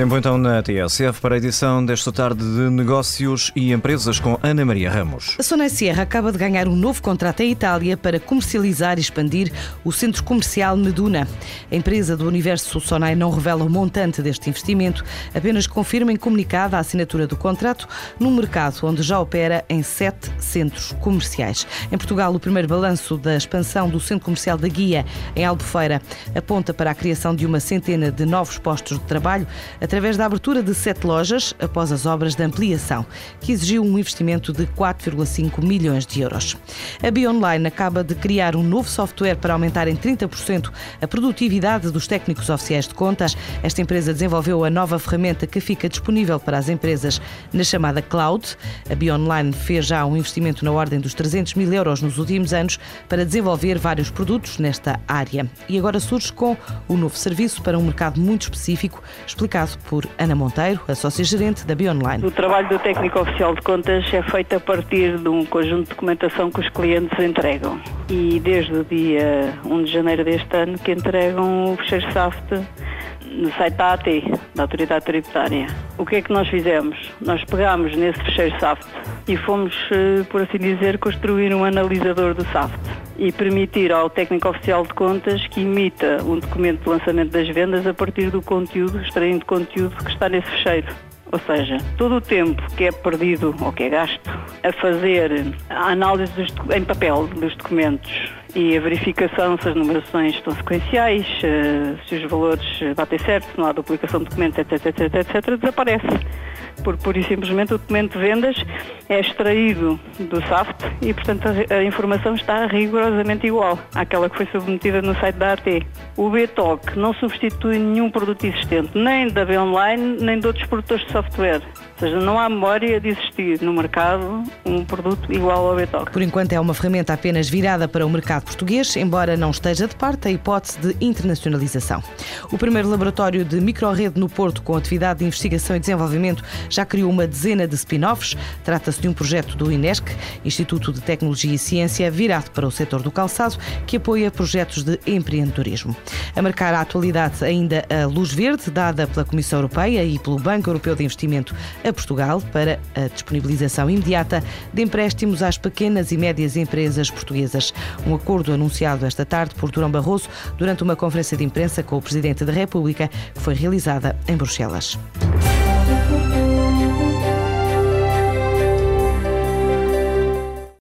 Tempo então na TSF para a edição desta tarde de Negócios e Empresas com Ana Maria Ramos. A Sonai Sierra acaba de ganhar um novo contrato em Itália para comercializar e expandir o centro comercial Meduna. A empresa do Universo Sonai não revela o montante deste investimento, apenas confirma em comunicado a assinatura do contrato num mercado onde já opera em sete centros comerciais. Em Portugal, o primeiro balanço da expansão do centro comercial da Guia, em Albufeira, aponta para a criação de uma centena de novos postos de trabalho através da abertura de sete lojas após as obras de ampliação, que exigiu um investimento de 4,5 milhões de euros. A BioOnline acaba de criar um novo software para aumentar em 30% a produtividade dos técnicos oficiais de contas. Esta empresa desenvolveu a nova ferramenta que fica disponível para as empresas na chamada Cloud. A BioOnline fez já um investimento na ordem dos 300 mil euros nos últimos anos para desenvolver vários produtos nesta área. E agora surge com o um novo serviço para um mercado muito específico, explicado por Ana Monteiro, a sócia-gerente da Bionline. O trabalho do técnico oficial de contas é feito a partir de um conjunto de documentação que os clientes entregam. E desde o dia 1 de janeiro deste ano que entregam o fecheiro SAFT no site AT, da Autoridade Tributária. O que é que nós fizemos? Nós pegámos nesse fecheiro SAFT e fomos, eh, por assim dizer, construir um analisador do SAFT e permitir ao técnico oficial de contas que imita um documento de lançamento das vendas a partir do conteúdo, extraindo conteúdo que está nesse fecheiro. Ou seja, todo o tempo que é perdido ou que é gasto a fazer a análise dos, em papel dos documentos e a verificação se as numerações estão sequenciais, eh, se os valores batem certo, se não há duplicação de documentos, etc, etc, etc, desaparece por pura e simplesmente o documento de vendas é extraído do SAFT e, portanto, a, a, informação está rigorosamente igual àquela que foi submetida no site da AT. O BTOC não substitui nenhum produto existente, nem da B-Online, nem de outros produtores de software. Ou seja, não há memória de existir no mercado um produto igual ao BTOC. Por enquanto é uma ferramenta apenas virada para o mercado português, embora não esteja de parte a hipótese de internacionalização. O primeiro laboratório de microrede no Porto com atividade de investigação e desenvolvimento já criou uma dezena de spin-offs. Trata-se de um projeto do INESC, Instituto de Tecnologia e Ciência, virado para o setor do calçado, que apoia projetos de empreendedorismo. A marcar a atualidade ainda a luz verde dada pela Comissão Europeia e pelo Banco Europeu de Investimento a Portugal para a disponibilização imediata de empréstimos às pequenas e médias empresas portuguesas. Um acordo anunciado esta tarde por Durão Barroso durante uma conferência de imprensa com o Presidente da República que foi realizada em Bruxelas.